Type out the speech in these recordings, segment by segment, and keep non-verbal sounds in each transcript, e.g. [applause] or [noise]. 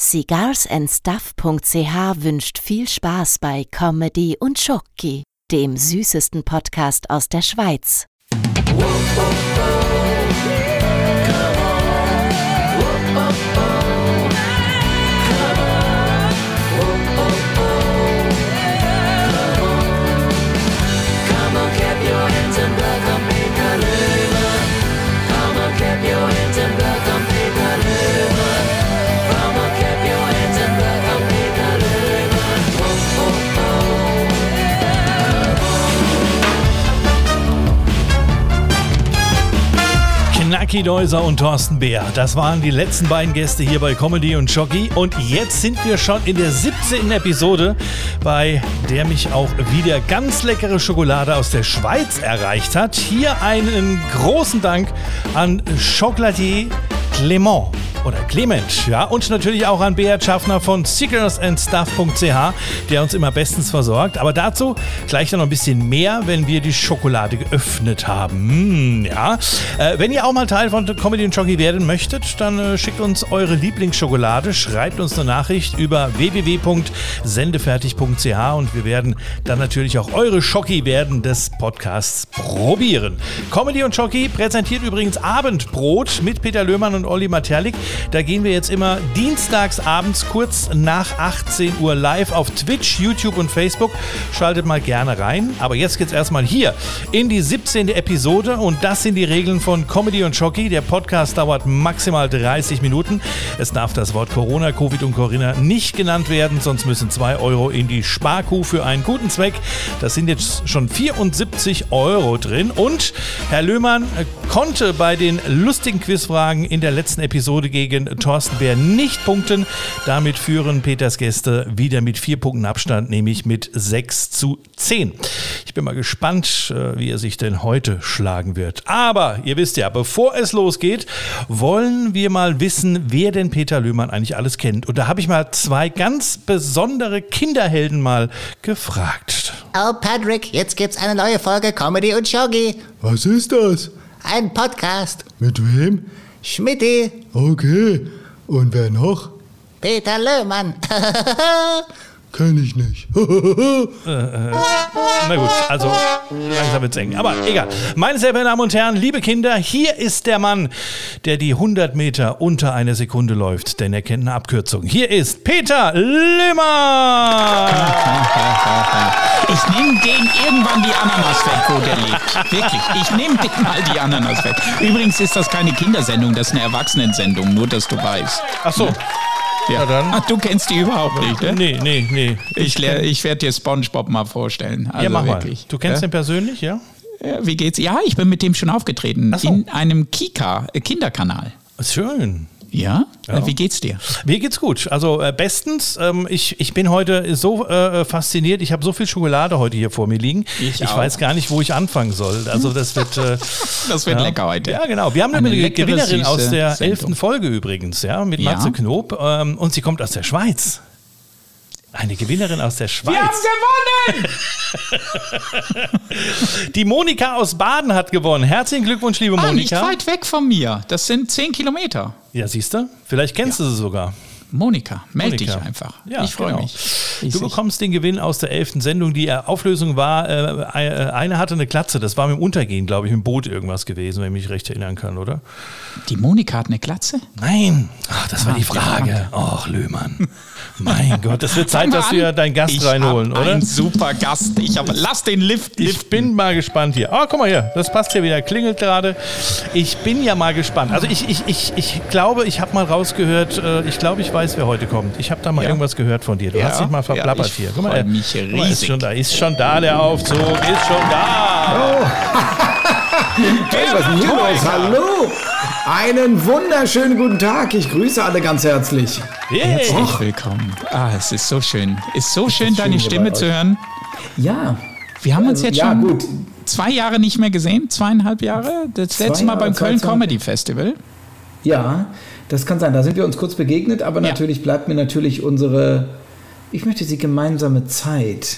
Cigarsandstuff.ch wünscht viel Spaß bei Comedy und Schoki, dem süßesten Podcast aus der Schweiz. Knacki Deuser und Thorsten Bär. Das waren die letzten beiden Gäste hier bei Comedy und Jockey. Und jetzt sind wir schon in der 17. Episode, bei der mich auch wieder ganz leckere Schokolade aus der Schweiz erreicht hat. Hier einen großen Dank an Chocolatier Clément oder Clement, ja, und natürlich auch an Beat Schaffner von seekersandstuff.ch, der uns immer bestens versorgt. Aber dazu gleich noch ein bisschen mehr, wenn wir die Schokolade geöffnet haben. Mmh, ja, äh, wenn ihr auch mal Teil von Comedy und Jockey werden möchtet, dann äh, schickt uns eure Lieblingsschokolade, schreibt uns eine Nachricht über www.sendefertig.ch und wir werden dann natürlich auch eure Schocki werden des Podcasts probieren. Comedy und Jockey präsentiert übrigens Abendbrot mit Peter Löhmann und Olli Materlik. Da gehen wir jetzt immer dienstags abends kurz nach 18 Uhr live auf Twitch, YouTube und Facebook. Schaltet mal gerne rein. Aber jetzt geht's erstmal hier in die 17. Episode und das sind die Regeln von Comedy und Jockey. Der Podcast dauert maximal 30 Minuten. Es darf das Wort Corona, Covid und Corinna nicht genannt werden, sonst müssen 2 Euro in die Sparkuh für einen guten Zweck. Das sind jetzt schon 74 Euro drin. Und Herr Löhmann konnte bei den lustigen Quizfragen in der letzten Episode gegen gegen Thorsten Bär nicht punkten. Damit führen Peters Gäste wieder mit vier Punkten Abstand, nämlich mit 6 zu 10. Ich bin mal gespannt, äh, wie er sich denn heute schlagen wird. Aber ihr wisst ja, bevor es losgeht, wollen wir mal wissen, wer denn Peter Löhmann eigentlich alles kennt. Und da habe ich mal zwei ganz besondere Kinderhelden mal gefragt. Oh, Patrick, jetzt gibt's eine neue Folge Comedy und Shoggy. Was ist das? Ein Podcast. Mit wem? Schmidti. Okay. Und wer noch? Peter Löhmann. [laughs] Kenn ich nicht. [laughs] äh, äh, na gut, also langsam wird's eng. Aber egal. Meine sehr verehrten Damen und Herren, liebe Kinder, hier ist der Mann, der die 100 Meter unter eine Sekunde läuft, denn er kennt eine Abkürzung. Hier ist Peter Limmer. Ich nehme den irgendwann die Ananas weg, wo der lebt. Wirklich. Ich nehme den mal die Ananas weg. Übrigens ist das keine Kindersendung, das ist eine Erwachsenensendung, nur dass du weißt. Ach so. Ja. dann. Ach, du kennst die überhaupt nicht, ne? Nee, nee, nee. Ich, ich werde dir SpongeBob mal vorstellen. Also ja, mach wirklich. mal. Du kennst ja? den persönlich, ja? ja? Wie geht's? Ja, ich bin mit dem schon aufgetreten. So. In einem Kika, äh, Kinderkanal. Schön. Ja? ja? Wie geht's dir? Mir geht's gut. Also äh, bestens. Ähm, ich, ich bin heute so äh, fasziniert. Ich habe so viel Schokolade heute hier vor mir liegen. Ich, ich weiß gar nicht, wo ich anfangen soll. Also das wird. Äh, [laughs] das wird ja. lecker heute. Ja, genau. Wir haben eine, eine Gewinnerin aus der elften Folge übrigens, ja, mit Matze ja. Knob. Ähm, und sie kommt aus der Schweiz. Eine Gewinnerin aus der Schweiz. Wir haben gewonnen! [laughs] Die Monika aus Baden hat gewonnen. Herzlichen Glückwunsch, liebe ah, Monika. Nicht weit weg von mir. Das sind zehn Kilometer. Ja, siehst du? Vielleicht kennst ja. du sie sogar. Monika, melde dich einfach. Ja, ich freue genau. mich. Ich du bekommst den Gewinn aus der elften Sendung. Die Auflösung war, äh, äh, eine hatte eine Glatze. Das war mit dem Untergehen, glaube ich, im Boot irgendwas gewesen, wenn ich mich recht erinnern kann, oder? Die Monika hat eine Glatze? Nein. Ach, das war die ah, Frage. Ach, Löhmann. [laughs] Mein [laughs] Gott, es wird Zeit, dass wir deinen Gast ich reinholen, oder? Ein super Gast. Ich hab, lass den Lift. Liften. Ich bin mal gespannt hier. Oh, guck mal hier, das passt hier wieder. Klingelt gerade. Ich bin ja mal gespannt. Also ich, ich, ich, ich glaube, ich habe mal rausgehört, äh, ich glaube, ich weiß, wer heute kommt. Ich habe da mal ja. irgendwas gehört von dir. Du ja. hast dich mal verplappert ja, hier. Guck mal, mich riesig. Mal, ist schon da, ist schon da der Aufzug, ist schon da. Oh. [laughs] hey, was ist denn hier los? Hallo! Einen wunderschönen guten Tag. Ich grüße alle ganz herzlich. Hey. Herzlich willkommen. Ah, es ist so schön. Ist so schön, deine schön Stimme zu hören. Ja. Wir haben uns jetzt ja, schon gut. zwei Jahre nicht mehr gesehen, zweieinhalb Jahre. Das zwei letzte Mal beim Köln Comedy Festival. Ja, das kann sein. Da sind wir uns kurz begegnet, aber ja. natürlich bleibt mir natürlich unsere, ich möchte sie gemeinsame Zeit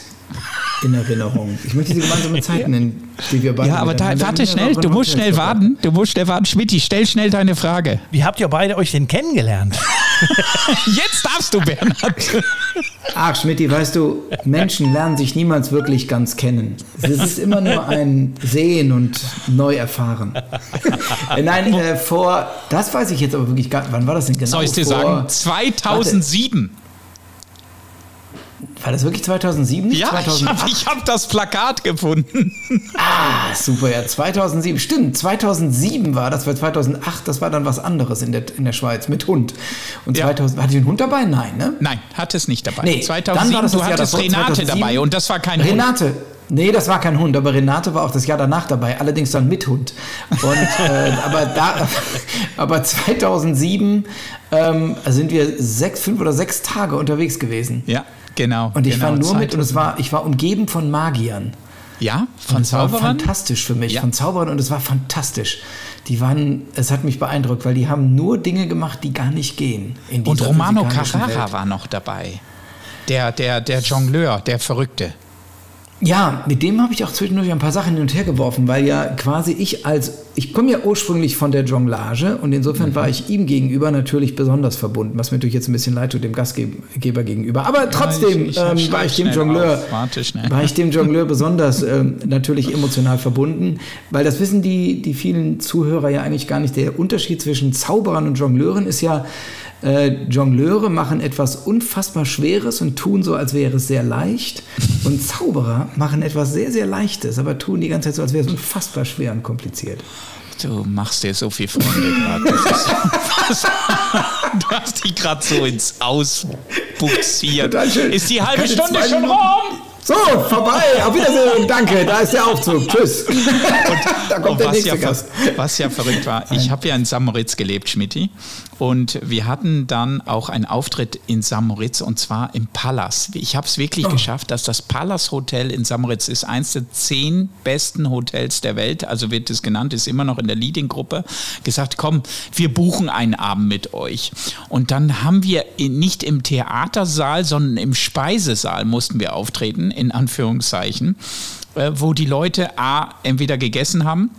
in Erinnerung. Ich möchte die gemeinsame [laughs] Zeit nennen, die wir beide. Ja, aber da, warte schnell, du musst schnell warten. Du musst schnell warten. Schmidt, stell schnell deine Frage. Wie habt ihr beide euch denn kennengelernt? [laughs] Jetzt darfst du, Bernhard. [laughs] Ach, Schmidti, weißt du, Menschen lernen sich niemals wirklich ganz kennen. Es ist immer nur ein Sehen und neu erfahren. Äh, Nein, äh, vor, das weiß ich jetzt aber wirklich gar wann war das denn genau? Soll ich dir vor, sagen? 2007. War das wirklich 2007? nicht Ja, ich 2008? habe ich hab das Plakat gefunden. [laughs] Ah, super, ja, 2007. Stimmt, 2007 war das, weil 2008, das war dann was anderes in der, in der Schweiz mit Hund. Und Ja. 2000, hatte ich einen Hund dabei? Nein, ne? Nein, hat es nicht dabei. Nee, 2007, dann war das du das Jahr hattest davor, Renate 2007. dabei und das war kein Hund. Renate. Nee, das war kein Hund, aber Renate war auch das Jahr danach dabei, allerdings dann mit Hund. Und, [laughs] äh, aber, da, aber 2007 ähm, sind wir sechs, fünf oder sechs Tage unterwegs gewesen. Ja, genau. Und ich genau, war nur mit, und es 2000. war, ich war umgeben von Magiern. Ja, von es war Zauberern? fantastisch für mich, Ja. von Zauberern und es war fantastisch. Die waren, es hat mich beeindruckt, weil die haben nur Dinge gemacht, die gar nicht gehen. Und Romano Carrara Welt. war noch dabei. Der, der, der Jongleur, der Verrückte. Ja, mit dem habe ich auch zwischendurch ein paar Sachen hin und her geworfen, weil ja quasi ich als, ich komme ja ursprünglich von der Jonglage und insofern Mhm. war ich ihm gegenüber natürlich besonders verbunden, was mir natürlich jetzt ein bisschen leid tut, dem Gastgeber gegenüber. Aber trotzdem ich- ich ähm, war ich Jongleur, war ich dem Jongleur besonders ähm, natürlich emotional verbunden, weil das wissen die, die vielen Zuhörer ja eigentlich gar nicht. Der Unterschied zwischen Zauberern und Jongleuren ist ja, äh, Jongleure machen etwas unfassbar Schweres und tun so, als wäre es sehr leicht. Und Zauberer machen etwas sehr, sehr Leichtes, aber tun die ganze Zeit so, als wäre es unfassbar schwer und kompliziert. Du machst dir so viel Freunde gerade. [laughs] Du hast die gerade so ins Ausbuxiert. Ist die halbe Stunde schon rum? So, vorbei, auf Wiedersehen, danke, da ist der Aufzug, tschüss. [laughs] da kommt Und der was, nächste ja, Gast. was ja verrückt war, ich habe ja in Samoritz gelebt, Schmidti. Und wir hatten dann auch einen Auftritt in Samoritz und zwar im Palace. Ich habe es wirklich Oh. geschafft, dass das Palace Hotel in Samoritz ist eins der zehn besten Hotels der Welt, also wird es genannt, ist immer noch in der Leading-Gruppe, gesagt, komm, wir buchen einen Abend mit euch. Und dann haben wir in, nicht im Theatersaal, sondern im Speisesaal mussten wir auftreten, in Anführungszeichen, äh, wo die Leute A, entweder gegessen haben,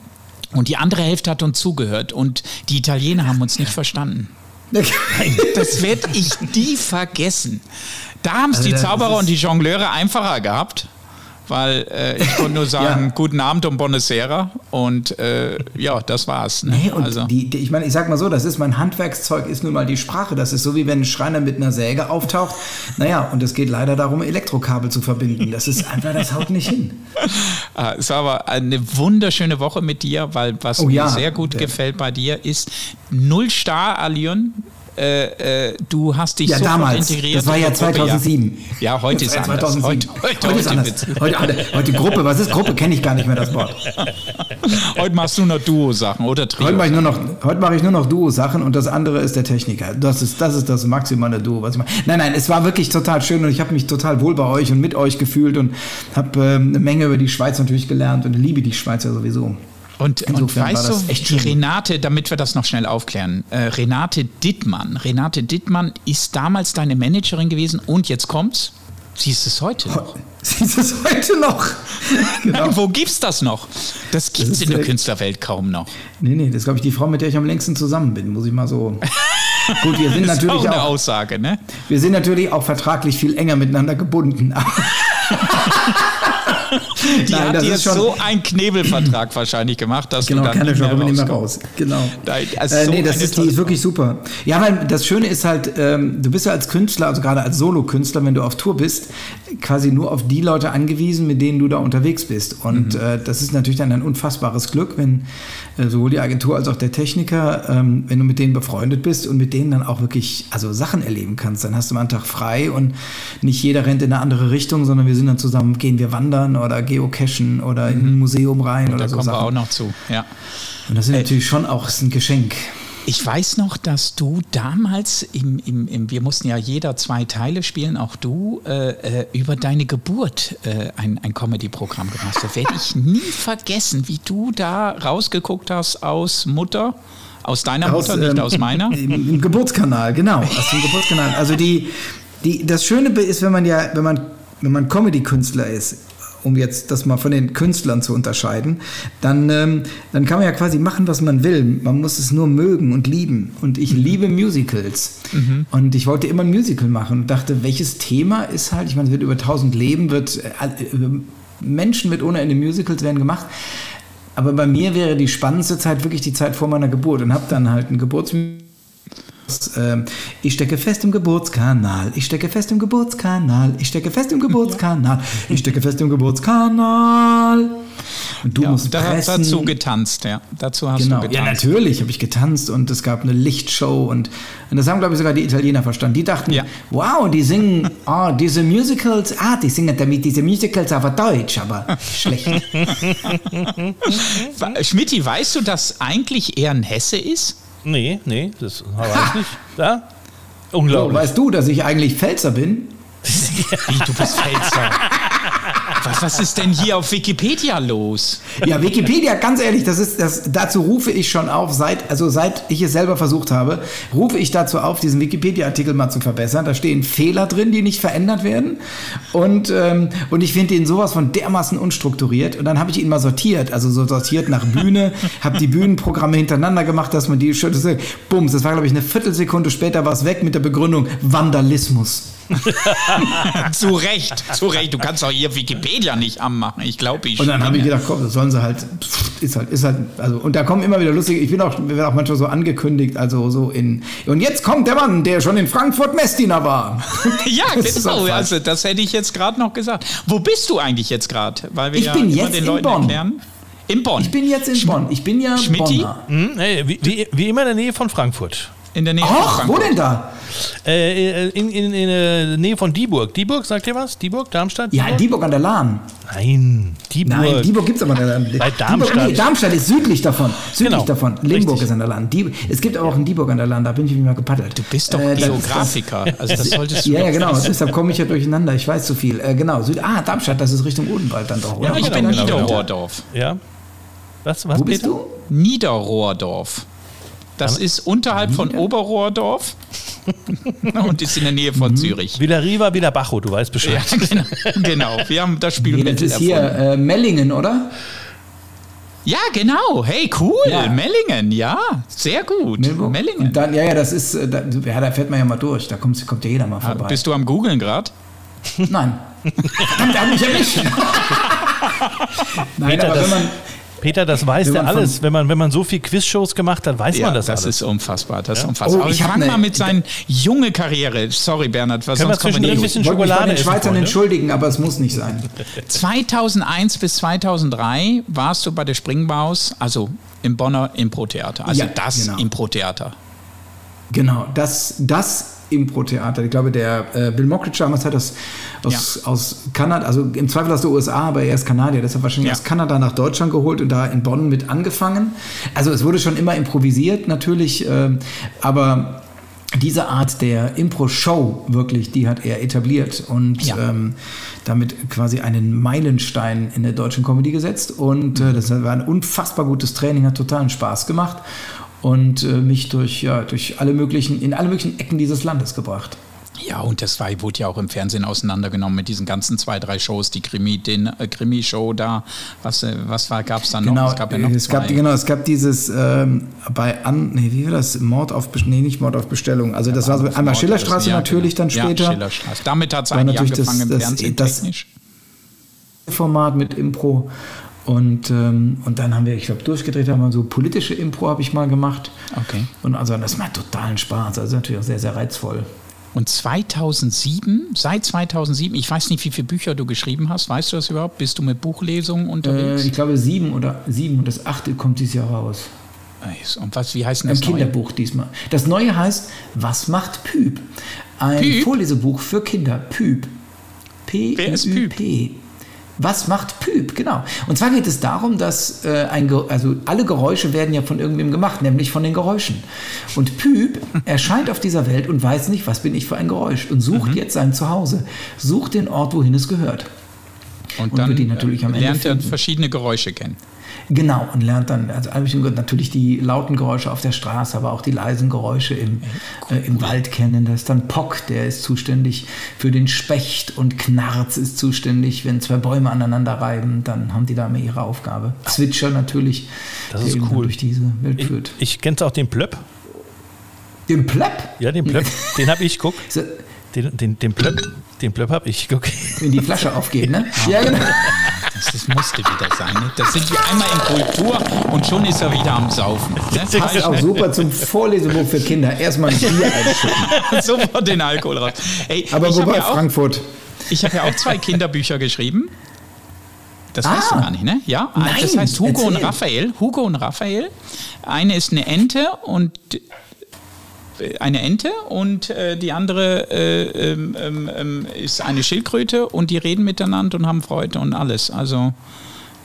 und die andere Hälfte hat uns zugehört und die Italiener haben uns nicht verstanden. [laughs] Das werde ich nie vergessen. Da haben es Also die Zauberer und die Jongleure einfacher gehabt. Weil äh, ich konnte nur [laughs] sagen, Ja. guten Abend und Buonasera. Und äh, ja, das war's. Ne? Nee, und also, die, die, ich meine, ich sag mal so, das ist mein Handwerkszeug, ist nun mal die Sprache. Das ist so wie wenn ein Schreiner mit einer Säge auftaucht. Naja, und es geht leider darum, Elektrokabel zu verbinden. Das ist einfach, das haut nicht hin. [laughs] Ah, es war aber eine wunderschöne Woche mit dir, weil was Oh mir ja. sehr gut Ja. gefällt bei dir ist null Star, Alion. Äh, äh, du hast dich Ja, damals. integriert. Das war ja die Gruppe, 2007. Ja, heute ist anders. 2007. Heute, heute, Heute ist anders. Heute, heute, Gruppe, was ist Gruppe? Kenne ich gar nicht mehr das Wort. [laughs] heute machst du nur Duo-Sachen oder Trio. Heute mache ich nur noch, heute mache ich nur noch Duo-Sachen und das andere ist der Techniker. Das ist, das ist das maximale Duo, was ich mache. Nein, nein, es war wirklich total schön und ich habe mich total wohl bei euch und mit euch gefühlt und habe ähm, eine Menge über die Schweiz natürlich gelernt und liebe die Schweiz ja sowieso. Und, und weißt das du. Renate, damit wir das noch schnell aufklären, äh, Renate Dittmann. Renate Dittmann ist damals deine Managerin gewesen und jetzt kommt's. Sie ist es heute noch. Sie ist es heute noch. [laughs] genau. Nein, wo gibt's das noch? Das gibt's ist in der der- Künstlerwelt kaum noch. Nee, nee, das ist, glaube ich, die Frau, mit der ich am längsten zusammen bin, muss ich mal so. [laughs] Gut, wir sind Das ist auch eine auch, Aussage, ne? wir sind natürlich auch vertraglich viel enger miteinander gebunden. [laughs] [laughs] Die Nein, hat dir so einen Knebelvertrag wahrscheinlich gemacht, dass Genau, du dann keine nicht mehr nicht mehr raus. Genau. Nein, also äh, so nee, das ist, die ist wirklich super. Ja, weil das Schöne ist halt, ähm, du bist ja als Künstler, also gerade als Solokünstler, wenn du auf Tour bist, quasi nur auf die Leute angewiesen, mit denen du da unterwegs bist. Und Mhm. äh, das ist natürlich dann ein unfassbares Glück, wenn äh, sowohl die Agentur als auch der Techniker, ähm, wenn du mit denen befreundet bist und mit denen dann auch wirklich also Sachen erleben kannst. Dann hast du mal einen Tag frei und nicht jeder rennt in eine andere Richtung, sondern wir sind dann zusammen, gehen wir wandern oder geocachen oder in ein Museum rein Da oder so kommen wir Sachen. auch noch zu. Ja. Und das ist natürlich schon auch ist ein Geschenk. Ich weiß noch, dass du damals, im, im, im, wir mussten ja jeder zwei Teile spielen, auch du, äh, äh, über deine Geburt äh, ein, ein Comedy-Programm gemacht hast. Werde ich nie [laughs] vergessen, wie du da rausgeguckt hast aus Mutter, aus deiner Mutter, nicht ähm, aus meiner. [laughs] Im, Im Geburtskanal, genau, aus dem Geburtskanal. Also die, die, das Schöne ist, wenn man ja, wenn man, wenn man Comedy-Künstler ist um jetzt das mal von den Künstlern zu unterscheiden, dann, ähm, dann kann man ja quasi machen, was man will. Man muss es nur mögen und lieben. Und ich liebe Musicals. Und ich wollte immer ein Musical machen und dachte, welches Thema ist halt, ich meine, es wird über tausend Leben, wird äh, über Menschen mit ohne Ende Musicals werden gemacht. Aber bei mir wäre die spannendste Zeit wirklich die Zeit vor meiner Geburt und habe dann halt ein Geburtsmusical ich stecke fest im Geburtskanal, ich stecke fest im Geburtskanal, ich stecke fest im Geburtskanal, ich stecke fest im Geburtskanal. Und du Ja, musst da, pressen. dazu getanzt, ja. Dazu hast Genau. du Ja, getanzt. natürlich habe ich getanzt und es gab eine Lichtshow und, und das haben, glaube ich, sogar die Italiener verstanden. Die dachten, Ja. wow, die singen, [laughs] ah, diese Musicals, ah, die singen damit diese Musicals aber Deutsch, aber [laughs] schlecht. Schmidti, weißt du, dass eigentlich er ein Hesse ist? Nee, nee, das weiß ich nicht. Ja? So, Unglaublich. weißt du, dass ich eigentlich Pfälzer bin? [laughs] Wie, du bist Pfälzer. [laughs] was, ist denn hier auf Wikipedia los? Ja, Wikipedia, ganz ehrlich, das ist, das, dazu rufe ich schon auf, seit, also seit ich es selber versucht habe, rufe ich dazu auf, diesen Wikipedia-Artikel mal zu verbessern. Da stehen Fehler drin, die nicht verändert werden. Und, ähm, und ich finde ihn sowas von dermaßen unstrukturiert. Und dann habe ich ihn mal sortiert, also so sortiert nach Bühne, [laughs] habe die Bühnenprogramme hintereinander gemacht, dass man die das- bums, das war, glaube ich, eine Viertelsekunde später war es weg mit der Begründung Vandalismus. [laughs] zu Recht, zu Recht. Du kannst doch hier Wikipedia nicht anmachen. Ich glaube, ich. Und dann habe ich gedacht, komm, das sollen sie halt, ist halt, ist halt, also, und da kommen immer wieder lustige, ich bin auch, werde auch manchmal so angekündigt, also so in, und jetzt kommt der Mann, der schon in Frankfurt Messdiener war. [laughs] Ja, [laughs] Das genau. auch. Also, das hätte ich jetzt gerade noch gesagt. Wo bist du eigentlich jetzt gerade? Weil wir Ich ja bin immer jetzt den in Leuten Bonn. erklären. In Bonn. Ich bin jetzt in Bonn, ich bin ja? Bonner. Hm, hey, wie, wie, wie immer in der Nähe von Frankfurt. In der Nähe von Ach, wo Frankfurt. denn da? Äh, in, in, in der Nähe von Dieburg. Dieburg, sagt ihr was? Dieburg, Darmstadt? Ja, Dieburg an der Lahn. Nein, Dieburg. Nein, Dieburg gibt es aber an der Bei Dieburg, Darmstadt. nee, Darmstadt ist südlich davon. Südlich Genau, davon. Limburg richtig. ist an der Lahn. Die, es gibt aber auch einen Dieburg an der Lahn, da bin ich mich mal gepaddelt. Du bist doch Äh, Geografiker. Also, das solltest du. Ja, ja, genau. Deshalb komme ich ja durcheinander. Ich weiß zu viel. Äh, genau. Süd ah, Darmstadt, das ist Richtung Odenwald dann doch, oder? Ja, Ich bin. Niederrohrdorf. Ja. Was, was Wo bist Peter? du? Niederrohrdorf. Das ist unterhalb von Oberrohrdorf [laughs] und ist in der Nähe von Zürich. Wieder Riva, wieder Bacho, du weißt Bescheid. Ja, [laughs] genau, genau. Wir haben das Spiel Nee, das ist hier äh, Mellingen, oder? Ja, genau. Hey, cool. Ja. Mellingen, ja. Sehr gut. Mellingen. Und dann, ja, ja, das ist, äh, da, ja, da fährt man ja mal durch. Da kommt, kommt ja jeder mal Ah, vorbei. Bist du am Googeln gerade? Nein. [laughs] Verdammt, hat mich erwischt. Nein, Peter, aber wenn man, Peter, das weiß der alles. Wenn man, wenn man so viel Quizshows gemacht hat, weiß man das, das alles. ist unfassbar. Das ist unfassbar. Oh, Aber ich ne- mal mit seinen junge Karriere. Sorry, Bernhard, was Können sonst kommen wir zwischendrin ein nicht. bisschen ich Schokolade den essen, Schweizern Freunde? entschuldigen, aber es muss nicht sein. [laughs] 2001 bis 2003 warst du bei der Springbaus, also im Bonner Impro-Theater. Also Ja, das genau. Impro-Theater. Genau, das, das Impro-Theater. Ich glaube, der äh, Bill Mockridge damals hat das aus, aus Kanada, also im Zweifel aus der USA, aber er ist Kanadier, deshalb wahrscheinlich Ja. aus Kanada nach Deutschland geholt und da in Bonn mit angefangen. Also es wurde schon immer improvisiert natürlich, ähm, aber diese Art der Impro-Show wirklich, die hat er etabliert und Ja. ähm, damit quasi einen Meilenstein in der deutschen Comedy gesetzt. Und äh, das war ein unfassbar gutes Training, hat totalen Spaß gemacht und äh, mich durch, ja, durch alle möglichen, in alle möglichen Ecken dieses Landes gebracht. Ja, und das war, wurde ja auch im Fernsehen auseinandergenommen mit diesen ganzen zwei, drei Shows, die Krimi, den äh, Krimi-Show da. Was, äh, was gab es da noch? Genau, es gab ja noch es gab, genau, es gab dieses ähm, bei an, nee, wie war das? Mord auf Bestellung, nee, nicht Mord auf Bestellung. Also das war so einmal Mord, Schillerstraße ja, natürlich genau. dann später. Ja, Schillerstraße. Damit hat es War eigentlich natürlich das- angefangen im das- Fernsehen das- technisch. Format mit Impro. Und, ähm, und dann haben wir, ich glaube, durchgedreht haben wir so politische Impro habe ich mal gemacht. Okay. Und also das macht totalen Spaß. Also natürlich auch sehr, sehr reizvoll. Und 2007, seit 2007, ich weiß nicht, wie viele Bücher du geschrieben hast, weißt du das überhaupt? Bist du mit Buchlesungen Äh, unterwegs? ich glaube sieben oder sieben und das achte kommt dieses Jahr raus. und was, wie heißt denn Ein das neue? Kinderbuch diesmal. Das neue heißt Was macht Püp? Ein Püp? Vorlesebuch für Kinder. Püp. P Wer ist -Ü -P. Püp? Was macht Püp? Genau. Und zwar geht es darum, dass äh, ein Ge also alle Geräusche werden ja von irgendwem gemacht, nämlich von den Geräuschen. Und Püp [laughs] erscheint auf dieser Welt und weiß nicht, was bin ich für ein Geräusch und sucht Mhm. jetzt sein Zuhause, sucht den Ort, wohin es gehört. Und Und dann wird die natürlich am Ende lernt er verschiedene Geräusche kennen. Genau, und lernt dann, also ich natürlich die lauten Geräusche auf der Straße, aber auch die leisen Geräusche im, äh, im Wald kennen. Da ist dann Pock, der ist zuständig für den Specht und Knarz ist zuständig, wenn zwei Bäume aneinander reiben, dann haben die da immer ihre Aufgabe. Zwitscher natürlich, Das der ist cool. durch diese Welt Ich, führt. ich kenn's auch den Plöpp. Den Plepp, Ja, den Plöpp. [laughs] den habe ich, guck. Den, den, den Plöpp, den Plöpp habe ich, guck. wenn die Flasche aufgeht, ne? Ja, genau. Das, das musste wieder sein. Ne? Da sind wir einmal in Kultur und schon ist er wieder am Saufen. Ne? Passt auch super zum Vorlesebuch für Kinder. Erstmal ein Bier einschütten. [laughs] Sofort den Alkohol raus. Ey, Aber habe wobei ja, Frankfurt. ich hab ja auch zwei Kinderbücher geschrieben. Das weißt du Ah. gar nicht, ne? Ja, Nein, das heißt Hugo und erzähl. Raphael. Hugo und Raphael. Eine ist eine Ente und eine Ente und äh, die andere äh, ähm, ähm, ähm, ist eine Schildkröte und die reden miteinander und haben Freude und alles. Also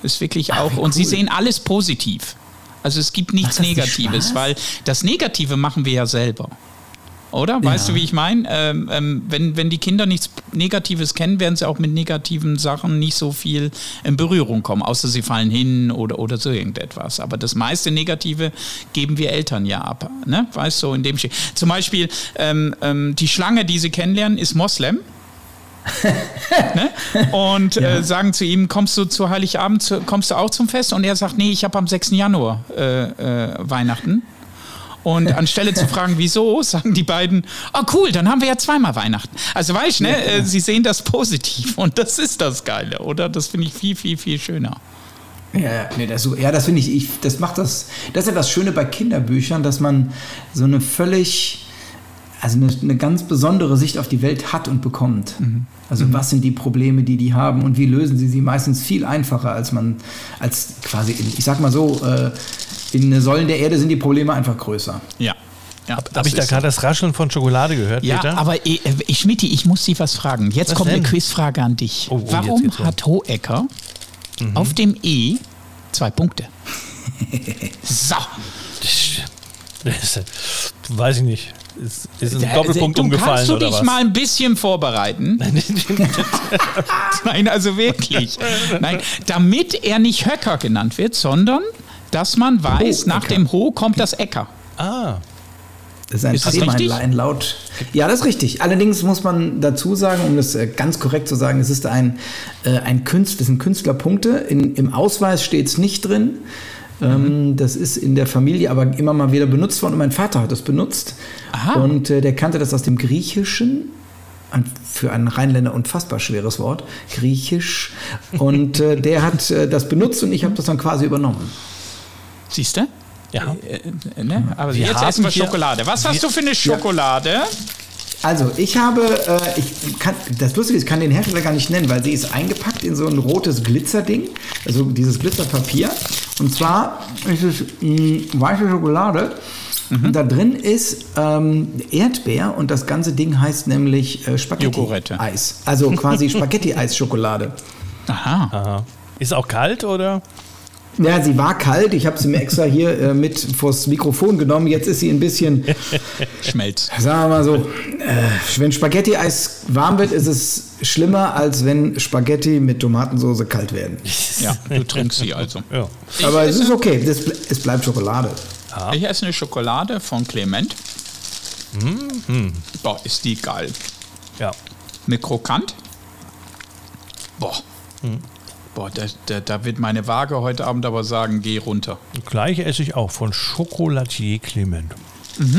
ist wirklich auch wie und sie cool. sehen alles positiv. Also es gibt nichts Negatives, weil das Negative machen wir ja selber. Oder? Weißt Ja. du, wie ich meine? Ähm, ähm, wenn, wenn die Kinder nichts Negatives kennen, werden sie auch mit negativen Sachen nicht so viel in Berührung kommen, außer sie fallen hin oder, oder so irgendetwas. Aber das meiste Negative geben wir Eltern ja ab. Ne? Weißt du, in dem Schick. Zum Beispiel, ähm, ähm, die Schlange, die sie kennenlernen, ist Moslem. [laughs] ne? Und äh, sagen zu ihm, kommst du zu Heiligabend, zu, kommst du auch zum Fest? Und er sagt, nee, ich habe am 6. Januar äh, äh, Weihnachten. Und [laughs] anstelle zu fragen, wieso, sagen die beiden, ah cool, dann haben wir ja zweimal Weihnachten. Also weißt du, ne, äh, sie sehen das positiv und das ist das Geile, oder? Das finde ich viel, viel, viel schöner. Ja, nee, das, ja, das finde ich, ich, das macht das, das ist ja das Schöne bei Kinderbüchern, dass man so eine völlig, also eine, eine ganz besondere Sicht auf die Welt hat und bekommt. Also was sind die Probleme, die die haben und wie lösen sie sie meistens viel einfacher, als man, als quasi, ich sag mal so, äh, in Säulen der Erde sind die Probleme einfach größer. Ja. ja Habe ich da gerade das Rascheln von Schokolade gehört, Ja, Peter? aber äh, Schmidti, ich muss Sie was fragen. Jetzt Was kommt denn? eine Quizfrage an dich. Oh, oh, Warum hat Hohecker auf dem E zwei Punkte? [laughs] so. Das [laughs] ist- Weiß ich nicht. Ist, ist ein Doppelpunkt du umgefallen Kannst du oder dich was? mal ein bisschen vorbereiten? [laughs] Nein, also wirklich. Nein, damit er nicht Höcker genannt wird, sondern dass man weiß, nach Hohecker. dem Ho kommt das Äcker. ah, Das ist ein Ist ein, laut. Ja, das ist richtig. Allerdings muss man dazu sagen, um das äh, ganz korrekt zu sagen, es ist ein, äh, ein Künstler, das sind Künstlerpunkte. In, Im Ausweis steht es nicht drin. Ähm, das ist in der Familie aber immer mal wieder benutzt worden und mein Vater hat es benutzt. Aha. Und äh, der kannte das aus dem Griechischen. Ein, für einen Rheinländer unfassbar schweres Wort, Griechisch. Und äh, der hat äh, das benutzt und ich habe das dann quasi übernommen. Siehst du? ja. Äh, ne? Aber Wir jetzt essen wir Schokolade. Was hast du für eine Schokolade? Also, ich habe, äh, ich kann, das Lustige ist, ich kann den Hersteller gar nicht nennen, weil sie ist eingepackt in so ein rotes Glitzerding, also dieses Glitzerpapier. Und zwar ist es mh, weiße Schokolade. Und da drin ist ähm, Erdbeer und das ganze Ding heißt nämlich äh. Spaghetti-Eis. Also quasi [laughs] Spaghetti-Eis-Schokolade. Aha. Aha. Ist auch kalt oder? Ja, sie war kalt. Ich habe sie mir extra hier äh, mit vors Mikrofon genommen. Jetzt ist sie ein bisschen, [laughs] Schmelz. sagen wir mal so, äh, wenn Spaghetti-Eis warm wird, ist es schlimmer, als wenn Spaghetti mit Tomatensauce kalt werden. [laughs] Ja, du trinkst sie also. Ja. Ich Aber es ist okay, das, es bleibt Schokolade. Ich esse eine Schokolade von Clement. Boah, ist die geil. ja. Mit Krokant. Boah. Boah, da, da, da wird meine Waage heute Abend aber sagen, geh runter. Gleich esse ich auch von Chocolatier Clement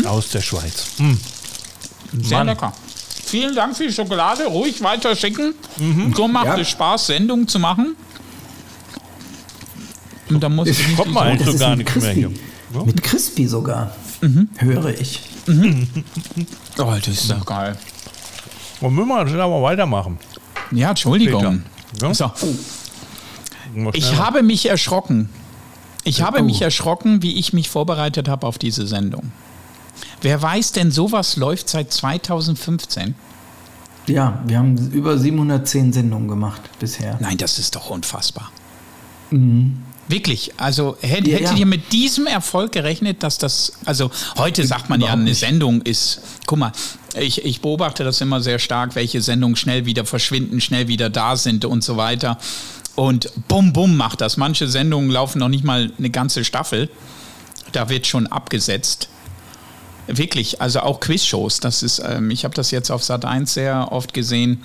aus der Schweiz. Hm. Sehr Mann. lecker. Vielen Dank für die Schokolade. Ruhig weiter schicken. So macht Ja. es Spaß, Sendungen zu machen. Und da muss ich nicht Kommt mal so- gar mit nichts mehr hier. Crispy. Mit Crispy sogar, höre ich. [laughs] Oh, das ist doch geil. Und müssen wir das aber weitermachen. Ja, Entschuldigung. Ja? So. Ich habe mich erschrocken. Ich habe mich erschrocken, wie ich mich vorbereitet habe auf diese Sendung. Wer weiß denn, sowas läuft seit 2015? Ja, wir haben über 710 Sendungen gemacht bisher. Nein, das ist doch unfassbar. Wirklich, also hätt, Ja, hättet ja. ihr mit diesem Erfolg gerechnet, dass das, also heute sagt man ja, eine nicht. Sendung ist, guck mal, ich, ich beobachte das immer sehr stark, welche Sendungen schnell wieder verschwinden, schnell wieder da sind und so weiter. Und bum, bum macht das. Manche Sendungen laufen noch nicht mal eine ganze Staffel. Da wird schon abgesetzt. Wirklich, also auch Quizshows. Das ist, ähm, ich habe das jetzt auf Sat 1 sehr oft gesehen,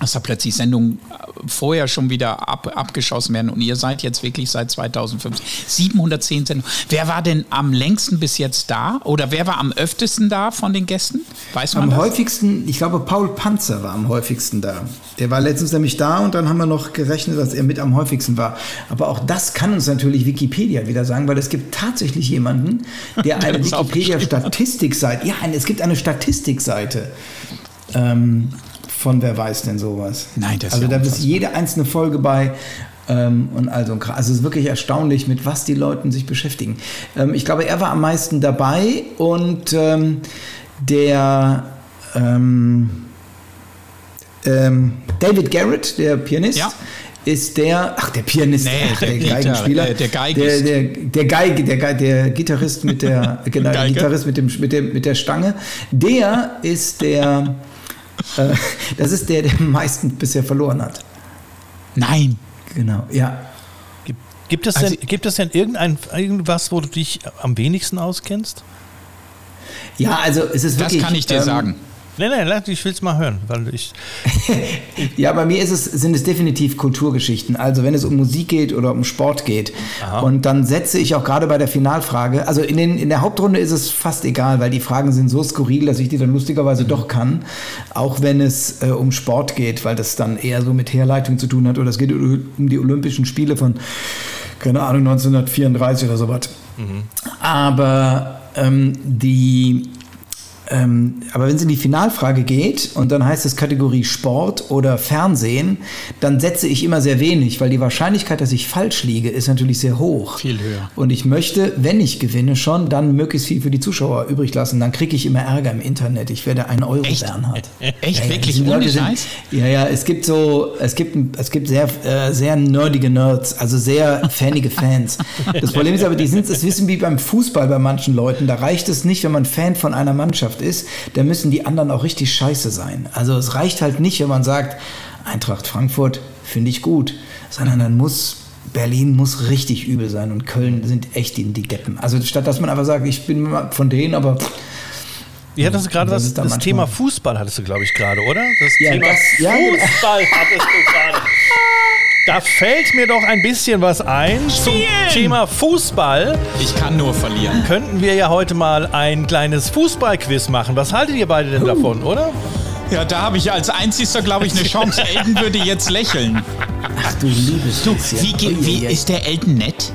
dass da plötzlich Sendungen äh, vorher schon wieder ab, abgeschossen werden. Und ihr seid jetzt wirklich seit 2005 710 Sendungen. Wer war denn am längsten bis jetzt da? Oder wer war am öftesten da von den Gästen? Weiß man Am das? häufigsten, ich glaube, Paul Panzer war am häufigsten da. Der war letztens nämlich da und dann haben wir noch gerechnet, dass er mit am häufigsten war. Aber auch das kann uns natürlich Wikipedia wieder sagen, weil es gibt tatsächlich jemanden, der [laughs] eine. Wikipedia-Statistikseite, ja, es gibt eine Statistikseite ähm, von wer weiß denn sowas. Nein, das ist Also ja da ist jede einzelne Folge bei. Ähm, und also, also es ist wirklich erstaunlich, mit was die Leute sich beschäftigen. Ähm, ich glaube, er war am meisten dabei und ähm, der ähm, ähm, David Garrett, der Pianist, Ja. ist der, ach der Pianist, Nee, ach, der der, Geigenspieler, äh, der Geigist. der, der, der Geige, der, Ge- der Gitarrist mit der, [laughs] genau, der. Gitarrist mit dem, mit dem, mit der Stange, der ist der, das ist der, der am meisten bisher verloren hat. Nein. Genau, ja. Gibt, gibt, es Also- denn, gibt es denn irgendein, irgendwas, wo du dich am wenigsten auskennst? Ja, also es ist Das wirklich. kann ich dir ähm, sagen. Nein, nein, nein, ich will es mal hören, weil ich. [laughs] Ja, bei mir ist es, sind es definitiv Kulturgeschichten. Also wenn es um Musik geht oder um Sport geht. Und dann setze ich auch gerade bei der Finalfrage, also in, den, in der Hauptrunde ist es fast egal, weil die Fragen sind so skurril, dass ich die dann lustigerweise Mhm. doch kann. Auch wenn es äh, um Sport geht, weil das dann eher so mit Herleitung zu tun hat. Oder es geht um die Olympischen Spiele von, keine Ahnung, 1934 oder sowas. Aber ähm, die ähm, aber wenn es in die Finalfrage geht und dann heißt es Kategorie Sport oder Fernsehen, dann setze ich immer sehr wenig, weil die Wahrscheinlichkeit, dass ich falsch liege, ist natürlich sehr hoch. Viel höher. Und ich möchte, wenn ich gewinne, schon dann möglichst viel für die Zuschauer übrig lassen. Dann kriege ich immer Ärger im Internet. Ich werde einen Euro Echt? Bernhard. [laughs] Echt? Ja, ja, Wirklich? Ohne Leute sind-? Ja, ja, es gibt so, es gibt, es gibt sehr, äh, sehr nerdige Nerds, also sehr fanige Fans. Das Problem ist aber, die sind, das wissen wie beim Fußball bei manchen Leuten. Da reicht es nicht, wenn man Fan von einer Mannschaft ist, da müssen die anderen auch richtig scheiße sein. Also es reicht halt nicht, wenn man sagt, Eintracht Frankfurt finde ich gut, sondern dann muss Berlin muss richtig übel sein und Köln sind echt die, die Deppen. Also statt dass man einfach sagt, ich bin von denen, aber Wie hattest du gerade Das das, dann das Thema Fußball, hattest du, glaube ich, gerade, oder? Das Ja, Thema das- ja, genau. Fußball hattest du gerade. [laughs] Da fällt mir doch ein bisschen was ein zum Spielen! Thema Fußball. Ich kann nur verlieren. Könnten wir ja heute mal ein kleines Fußballquiz machen. Was haltet ihr beide denn davon, oder? Ja, da habe ich als einzigster, glaube ich, eine [laughs] Chance. Elton würde jetzt lächeln. ach du liebes Du, wie, wie ist der Elton nett?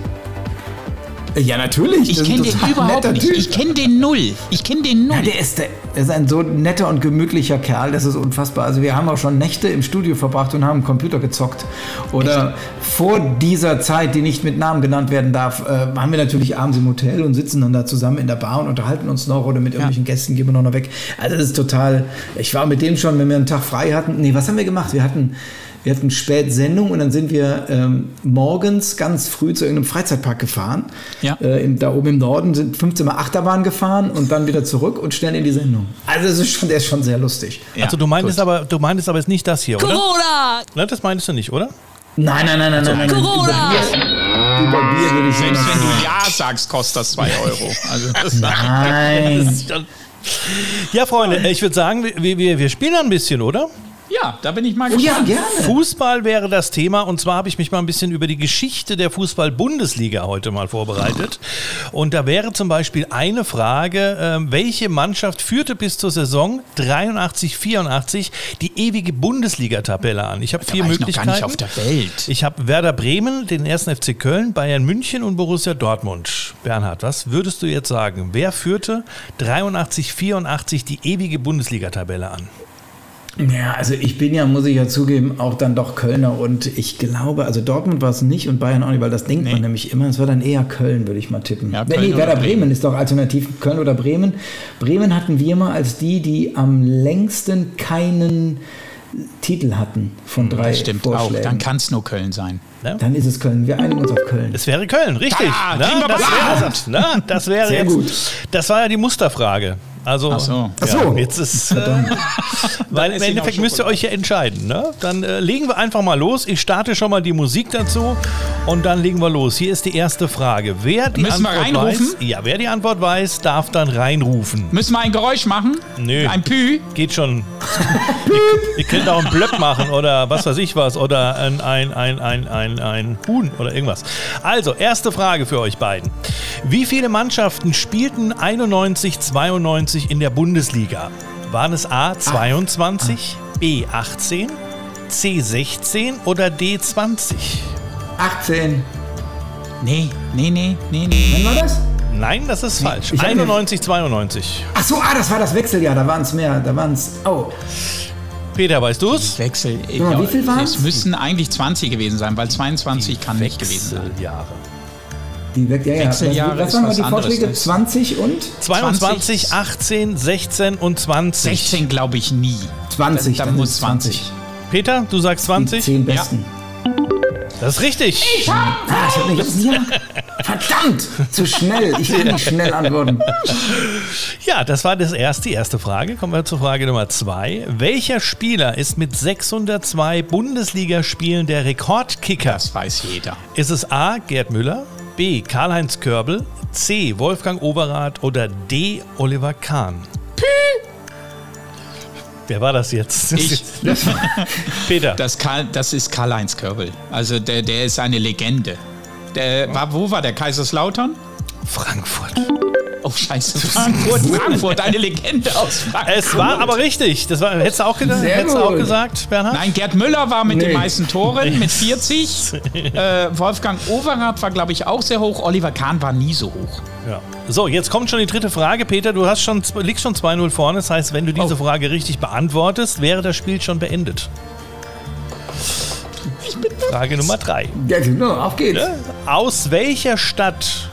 Ja, natürlich. Ich kenne den überhaupt nicht. Typ. Ich kenne den null. Ich kenne den null. Ja, der ist, der, ist ein so netter und gemütlicher Kerl, das ist unfassbar. Also wir haben auch schon Nächte im Studio verbracht und haben Computer gezockt. Oder vor dieser Zeit, die nicht mit Namen genannt werden darf, äh, haben wir natürlich abends im Hotel und sitzen dann da zusammen in der Bar und unterhalten uns noch oder mit irgendwelchen Gästen gehen wir noch weg. Also das ist total, ich war mit dem schon, wenn wir einen Tag frei hatten. Nee, was haben wir gemacht? Wir hatten... Wir hatten spät Sendung und dann sind wir ähm, morgens ganz früh zu irgendeinem Freizeitpark gefahren. Ja. Äh, im, da oben im Norden sind 15 Mal Achterbahn gefahren und dann wieder zurück und schnell in die Sendung. Also das ist schon, der ist schon sehr lustig. Ja, also du meintest gut. aber, du meintest aber jetzt nicht das hier, oder? Corona! Ne, das meintest du nicht, oder? Nein, nein, nein, nein, nein, nein. Corona! Über Bier, über Bier würde ich Selbst wenn du. Ja sagst, kostet das 2 Euro. Also das Nein. Ja, Freunde, ich würde sagen, wir, wir, wir spielen ein bisschen, oder? Ja, da bin ich mal Oh ja, gespannt. gerne. Fußball wäre das Thema und zwar habe ich mich mal ein bisschen über die Geschichte der Fußball-Bundesliga heute mal vorbereitet. Und da wäre zum Beispiel eine Frage, ähm, welche Mannschaft führte bis zur Saison 83, 84 die ewige Bundesliga-Tabelle an? Ich habe vier war ich noch Möglichkeiten. gar nicht auf der Welt. Ich habe Werder Bremen, den 1. FC Köln, Bayern München und Borussia Dortmund. Bernhard, was würdest du jetzt sagen? Wer führte 83, 84 die ewige Bundesliga-Tabelle an? Ja, also ich bin ja, muss ich ja zugeben, auch dann doch Kölner und ich glaube, also Dortmund war es nicht und Bayern auch nicht, weil das denkt man nämlich immer. Es war dann eher Köln, würde ich mal tippen. Ja, Wenn Köln nee, Werder Bremen. Bremen. ist doch alternativ Köln oder Bremen. Bremen hatten wir mal als die, die am längsten keinen Titel hatten von drei Das stimmt auch. Vorschlägen. Dann kann es nur Köln sein. Dann ist es Köln. Wir einigen uns auf Köln. Es wäre Köln, richtig. Da, wir das, wäre, na, das wäre Sehr jetzt. gut. Das war ja die Musterfrage. Also, Ach so. Ach so. Ja, jetzt ist, äh, weil im Endeffekt müsst ihr euch ja entscheiden. Ne? Dann äh, legen wir einfach mal los. Ich starte schon mal die Musik dazu und dann legen wir los. Hier ist die erste Frage. Wer die Müssen Antwort weiß, ja, wer die Antwort weiß, darf dann reinrufen. Müssen wir ein Geräusch machen? Nö. Ein Pü? Geht schon. [laughs] ihr, ihr könnt auch einen Blöck machen oder was weiß ich was oder ein, ein, ein, ein, ein, ein Huhn oder irgendwas. Also, erste Frage für euch beiden. Wie viele Mannschaften spielten 91, 92 in der Bundesliga? Waren es A 22, B 18, C 16 oder D 20? 18. Nee, nee, nee, nee, nee. Wann war das? Nein, das ist falsch. hab mir- 91, 92. Ach so, ah, das war das Wechseljahr. Da waren es mehr. Da waren es. Oh, Peter, weißt du es? Wechsel. mal, wie viel waren's? Es müssten eigentlich 20 gewesen sein, weil 22 kann nicht gewesen sein. Jahre. Die Wech ja, ja. Wechseljahre was ist waren mal was die anderes, Vorschläge? ne? 20 und 22, 18, 16 und 20. 16 glaube ich nie. 20. Da, da dann muss ist 20. Peter, du sagst Die 20? 10 besten. Das ist richtig. Ah, ich hab nicht. Ja. [laughs] Verdammt! Zu schnell. Ich will nicht schnell antworten. [laughs] Ja, das war das erste, die erste Frage. Kommen wir zur Frage Nummer zwei. Welcher Spieler ist mit 602 Bundesligaspielen der Rekordkicker? Das weiß jeder. Ist es A. Gerd Müller, B. Karl-Heinz Körbel, C. Wolfgang Overath oder D. Oliver Kahn? Wer war das jetzt? Ich. Peter. [laughs] Das, Karl, das ist Karl-Heinz Körbel. Also der, der ist eine Legende. Der war, wo war der? Kaiserslautern? Frankfurt. Oh, scheiße. Frankfurt, Frankfurt, eine Legende aus Frankfurt. Es war aber richtig. Das war, hättest du auch, gedacht, hättest auch gesagt, Bernhard? Nein, Gerd Müller war mit Nee. den meisten Toren, mit 40. [laughs] äh, Wolfgang Overath war, glaube ich, auch sehr hoch. Oliver Kahn war nie so hoch. Ja. So, jetzt kommt schon die dritte Frage. Peter, du hast schon, liegst schon 2-0 vorne. Das heißt, wenn du diese Oh. Frage richtig beantwortest, wäre das Spiel schon beendet. Frage Nummer 3. Ja, genau, auf geht's. Aus welcher Stadt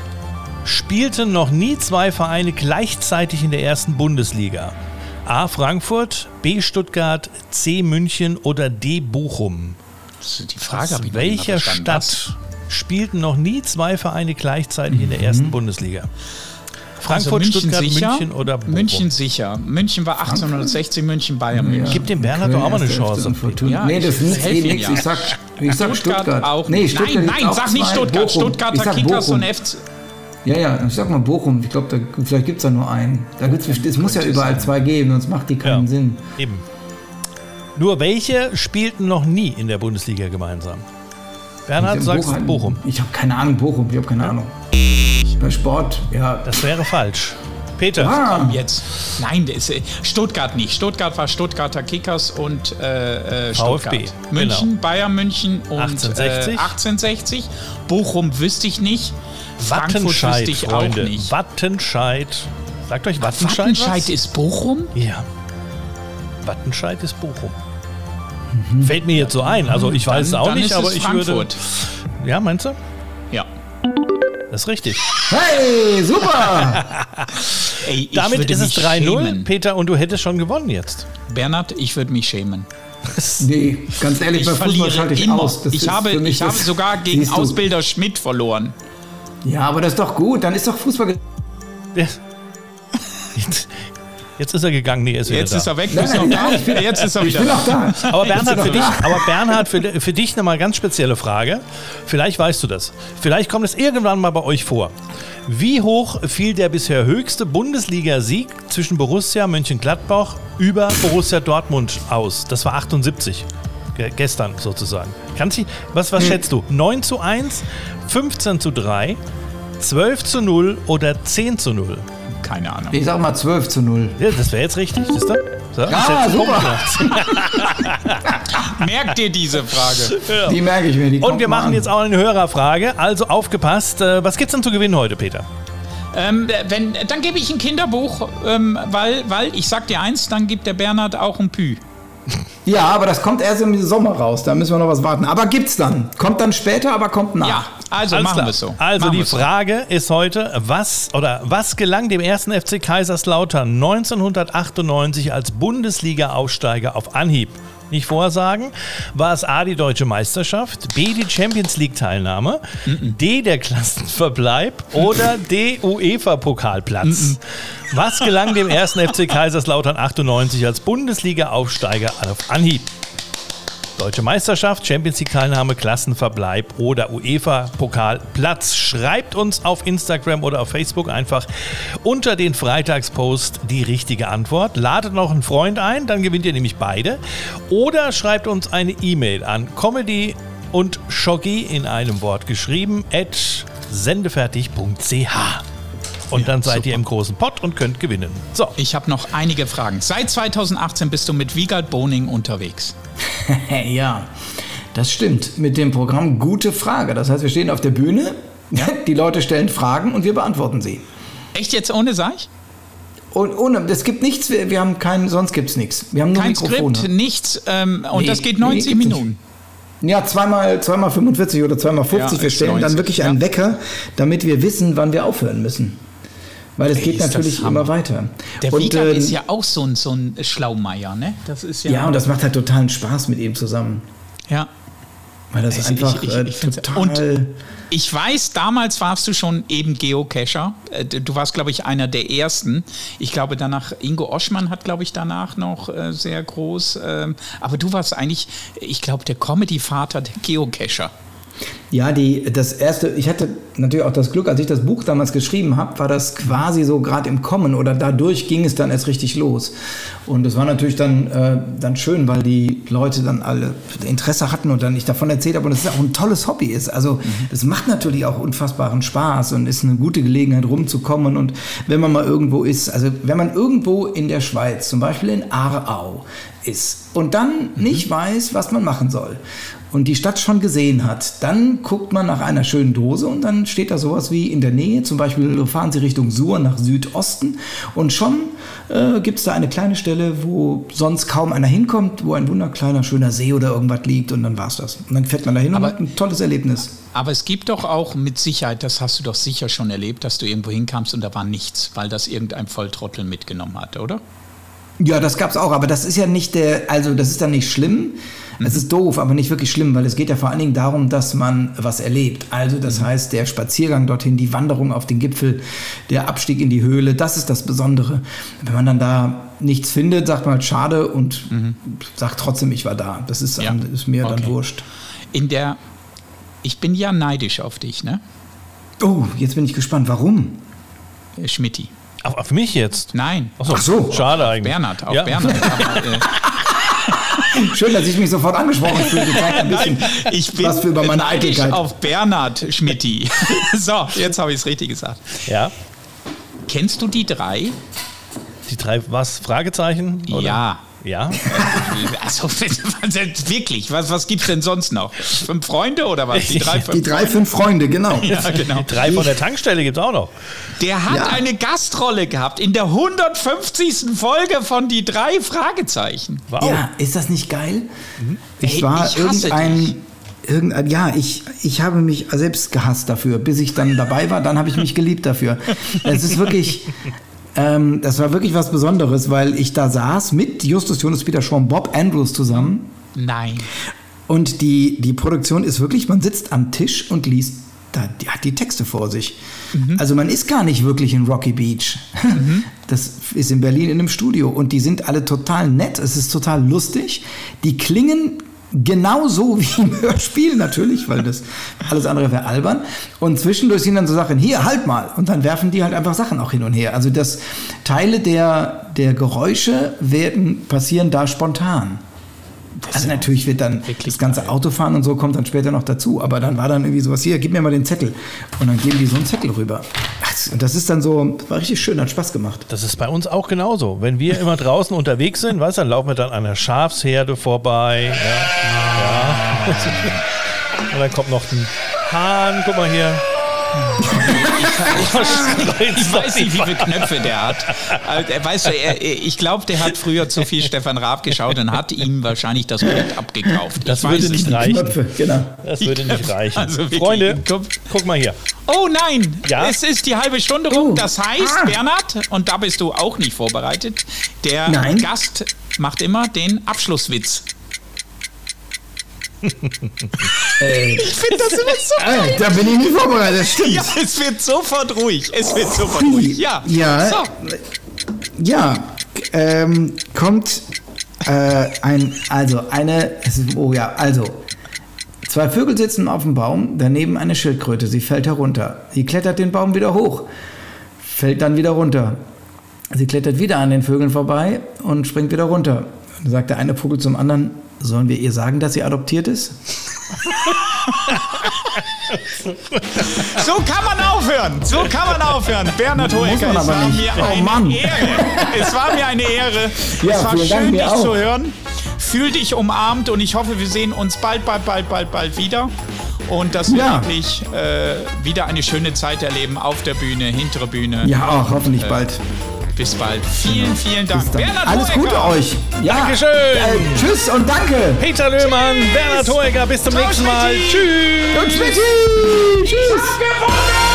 spielten noch nie zwei Vereine gleichzeitig in der ersten Bundesliga? A. Frankfurt, B. Stuttgart, C. München oder D. Bochum? Das ist die Frage, Aus welcher? Stadt spielten noch nie zwei Vereine gleichzeitig in der ersten Bundesliga? Frankfurt, also München Stuttgart, sicher, München oder Bochum? München sicher. München war 1860, München, Bayern, München. Gib dem Bernhard doch auch mal eine Chance. Ja, nee, ich das nützt helf eh nichts. ja. Ich sag, ich sag Stuttgart. auch. Nee, nicht. Stuttgart nein, nein, auch sag nicht. Stuttgart. Bochum. Stuttgarter Kickers und FC. Ja, ja, ich sag mal Bochum. Ich glaube, da, vielleicht gibt es da nur einen. Da gibt's, es muss ja überall zwei geben, sonst macht die keinen Ja. Sinn. Eben. Nur welche spielten noch nie in der Bundesliga gemeinsam? Bernhard, sagst Bochum. Ich habe keine Ahnung, Bochum. Ich habe keine Ahnung. Bei Sport, ja. Das wäre falsch. Peter, Ah, Komm jetzt. Nein, ist, äh, Stuttgart nicht. Stuttgart war Stuttgarter Kickers und äh, äh, Stuttgart. VfB, München, genau. Bayern München und 1860. Äh, 1860. Bochum wüsste ich nicht. Wattenscheid, ich Freunde. auch nicht. Wattenscheid. Sagt euch Wattenscheid, Wattenscheid was? ist Bochum? Ja. Wattenscheid ist Bochum. Fällt mir jetzt so ein. Also ich weiß es Dann- auch dann nicht, aber es ich Frankfurt. würde. Ja, meinst du? Ja. Das ist richtig. hey, super! [laughs] Ey, ich Damit würde ist es mich 3-0, schämen. Peter, und du hättest schon gewonnen jetzt. Bernhard, ich würde mich schämen. nee, ganz ehrlich, Ich bei Fußball verliere schalte ich immer. aus. Das ich habe, ich habe sogar gegen. Ausbilder Schmidt verloren. Ja, aber das ist doch gut. Dann ist doch Fußball. ge- Jetzt, jetzt ist er gegangen. Nee, ist Jetzt da. ist er weg. Nein, nein, da? ich bin- Jetzt ist er Ich wieder bin da. noch da. Aber Bernhard, Ich für bin dich, noch da. aber Bernhard, für, für dich nochmal ganz spezielle Frage. Vielleicht weißt du das. Vielleicht kommt es irgendwann mal bei euch vor. Wie hoch fiel der bisher höchste Bundesliga-Sieg zwischen Borussia Mönchengladbach über Borussia Dortmund aus? Das war 78. Ge gestern sozusagen. Kannst du, was, Hm. was schätzt du? 9 zu 1, 15 zu 3, 12 zu 0 oder 10 zu 0? Keine Ahnung. Ich sag mal 12 zu 0. Ja, das wäre jetzt richtig, siehst du? So, Ja, Punkt super. [laughs] Merkt dir diese Frage. Die merke ich mir. Die Und wir machen an. jetzt auch eine Hörerfrage. Also aufgepasst. Äh, Was gibt's denn zu gewinnen heute, Peter? Ähm, wenn, dann gebe ich ein Kinderbuch, ähm, weil, weil ich sag dir eins, dann gibt der Bernhard auch ein Pü. Ja, aber das kommt erst im Sommer raus. Da müssen wir noch was warten. Aber gibt's dann. Kommt dann später, aber kommt nach. Ja, also Alles machen wir es so. Also Machen die wir's so. Frage ist heute, was oder was gelang dem ersten FC Kaiserslautern 1998 als Bundesliga-Aufsteiger auf Anhieb? Nicht vorsagen. War es A, die deutsche Meisterschaft, B, die Champions League-Teilnahme, D, der Klassenverbleib oder D, UEFA-Pokalplatz? Was gelang dem ersten FC Kaiserslautern 98 als Bundesliga-Aufsteiger auf Anhieb? Deutsche Meisterschaft, Champions League Teilnahme, Klassenverbleib oder UEFA Pokalplatz. Schreibt uns auf Instagram oder auf Facebook einfach unter den Freitagspost die richtige Antwort. Ladet noch einen Freund ein, dann gewinnt ihr nämlich beide. Oder schreibt uns eine E-Mail an comedy und Schoggi in einem Wort geschrieben at sendefertig.ch. Und dann seid ihr im großen Pott und könnt gewinnen. So, Ich habe noch einige Fragen. Seit 2018 bist du mit Wiegald Boning unterwegs. [laughs] ja, das stimmt. Mit dem Programm Gute Frage. Das heißt, wir stehen auf der Bühne, [laughs] die Leute stellen Fragen und wir beantworten sie. Echt jetzt ohne Seich? Und ohne, es gibt nichts, wir, wir haben keinen, sonst gibt es nichts. Wir haben nur Kein Mikrofone. Skript, nichts. Ähm, und Nee, das geht nee, 90 gibt's nicht. Minuten. Ja, zweimal, zweimal 45 oder zweimal 50. Ja, wir stellen 90, dann wirklich einen ja. Wecker, damit wir wissen, wann wir aufhören müssen. Weil es Ey, geht ist natürlich immer weiter. Der und, Wiegald ähm, ist ja auch so ein, so ein Schlaumeier, ne? Das ist ja. ja, und das macht halt totalen Spaß mit ihm zusammen. ja. Weil das Ich- einfach ich- ich- äh, ich total. und- Ich weiß, damals warst du schon eben Geocacher. Äh, Du warst, glaube ich, einer der ersten. Ich glaube, danach, Ingo Oschmann hat, glaube ich, danach noch äh, sehr groß. ähm, aber du warst eigentlich, ich glaube, der Comedy-Vater der Geocacher. Ja, die, das erste, ich hatte natürlich auch das Glück, als ich das Buch damals geschrieben habe, war das quasi so gerade im Kommen oder dadurch ging es dann erst richtig los. Und es war natürlich dann, äh, dann schön, weil die Leute dann alle Interesse hatten und dann ich davon erzählt habe und es ist auch ein tolles Hobby ist. Also das macht natürlich auch unfassbaren Spaß und ist eine gute Gelegenheit rumzukommen und wenn man mal irgendwo ist, also wenn man irgendwo in der Schweiz, zum Beispiel in Aarau ist und dann nicht weiß, was man machen soll und die Stadt schon gesehen hat, dann guckt man nach einer schönen Dose und dann steht da sowas wie in der Nähe, zum Beispiel fahren Sie Richtung Sur nach Südosten und schon äh, gibt es da eine kleine Stelle, wo sonst kaum einer hinkommt, wo ein wunderkleiner, schöner See oder irgendwas liegt und dann war's das. Und dann fährt man da hin und Aber- hat ein tolles Erlebnis. Aber es gibt doch auch mit Sicherheit, das hast du doch sicher schon erlebt, dass du irgendwo hinkamst und da war nichts, weil das irgendein Volltrottel mitgenommen hat, oder? Ja, das gab's auch, aber das ist ja nicht der, also das ist dann nicht schlimm. Es ist doof, aber nicht wirklich schlimm, weil es geht ja vor allen Dingen darum, dass man was erlebt. Also das heißt, der Spaziergang dorthin, die Wanderung auf den Gipfel, der Abstieg in die Höhle, das ist das Besondere. Wenn man dann da nichts findet, sagt man halt schade und sagt trotzdem, ich war da. Das ist, Ja. ist mir dann Okay. wurscht. In der, ich bin ja neidisch auf dich, ne? Oh, jetzt bin ich gespannt, warum? Äh, Schmidti. auf, auf mich jetzt. Nein. Ach so, Ach so. schade eigentlich. Bernhard, auf Ja. Bernhard. Aber, äh, [laughs] Schön, dass ich mich sofort angesprochen fühle. Zeigt ein bisschen, ich bin was für über meine Eitelkeit. auf Bernhard Schmidti. [laughs] so, jetzt habe ich es richtig gesagt. Ja, Kennst du die drei? die drei, was? Fragezeichen? Oder? Ja. Ja? [laughs] Also wirklich, was, was gibt es denn sonst noch? Fünf Freunde oder was? Die drei, fünf Die drei, fünf Freunde, genau. Ja, genau. Drei von der Tankstelle gibt es auch noch. Der hat Ja. eine Gastrolle gehabt in der 150. Folge von Die drei Fragezeichen. Wow. Ja, ist das nicht geil? Ich Ey, war ich irgendein. dich. Irgendein, ja, ich, ich habe mich selbst gehasst dafür, bis ich dann dabei war, dann habe ich mich geliebt dafür. Es ist wirklich, ähm, das war wirklich was Besonderes, weil ich da saß mit Justus Jonas Peter Schwamm, Bob Andrews zusammen Nein. und die, die Produktion ist wirklich, man sitzt am Tisch und liest, da, die hat die Texte vor sich. Also man ist gar nicht wirklich in Rocky Beach. [laughs] Das ist in Berlin in einem Studio und die sind alle total nett, es ist total lustig. Die klingen genauso wie [laughs] im Hörspiel natürlich, weil das alles andere wäre albern. Und zwischendurch sind dann so Sachen, hier, halt mal. Und dann werfen die halt einfach Sachen auch hin und her. Also das Teile der, der Geräusche werden, passieren da spontan. Also natürlich wird dann das ganze Autofahren und so kommt dann später noch dazu. Aber dann war dann irgendwie sowas, hier, gib mir mal den Zettel. Und dann geben die so einen Zettel rüber. Und das ist dann so, das war richtig schön, hat Spaß gemacht. Das ist bei uns auch genauso. Wenn wir immer draußen unterwegs sind, weißt du, dann laufen wir dann an einer Schafsherde vorbei. Ja, ja. [laughs] Und dann kommt noch ein Hahn, guck mal hier. Ich weiß nicht, wie viele Knöpfe der hat. Also, Weißt du, er, ich glaube, der hat früher zu viel Stefan Raab geschaut und hat ihm wahrscheinlich das Bild abgekauft. Das würde nicht reichen. Knöpfe, genau. Das würde nicht reichen. Also Freunde, komm. guck mal hier. Oh nein, Ja? es ist die halbe Stunde rum. Oh. Das heißt, Ah. Bernhard, und da bist du auch nicht vorbereitet, der Nein. Gast macht immer den Abschlusswitz. Ich finde das immer so Äh, da bin ich nicht vorbereitet, das stimmt. Ja, es wird sofort ruhig. Es wird sofort ruhig. Ja. Ja, So. ja ähm, kommt äh, ein, also eine, oh ja, also, zwei Vögel sitzen auf dem Baum, daneben eine Schildkröte, sie fällt herunter. Sie klettert den Baum wieder hoch, fällt dann wieder runter. Sie klettert wieder an den Vögeln vorbei und springt wieder runter. Dann sagt der eine Vogel zum anderen, sollen wir ihr sagen, dass sie adoptiert ist? So kann man aufhören. So kann man aufhören. Bernhard man es war nicht. mir Oh, eine Mann. Ehre. Es war mir eine Ehre. Ja, es war Dank, schön, mir dich auch. zu hören. Fühl dich umarmt und ich hoffe, wir sehen uns bald, bald, bald, bald, bald wieder. Und dass wir Ja. wirklich äh, wieder eine schöne Zeit erleben auf der Bühne, hintere Bühne. Ja, auch, hoffentlich bald. Bis bald. Vielen, vielen Dank. Bernhard Alles Hoeker. Gute euch. Ja. Dankeschön. Äh, tschüss und danke. Peter Löhmann, Bernhard Hoeger, bis zum Ciao, nächsten Mal. Tschüss. Und Schmidt. Tschüss. Gewonnen!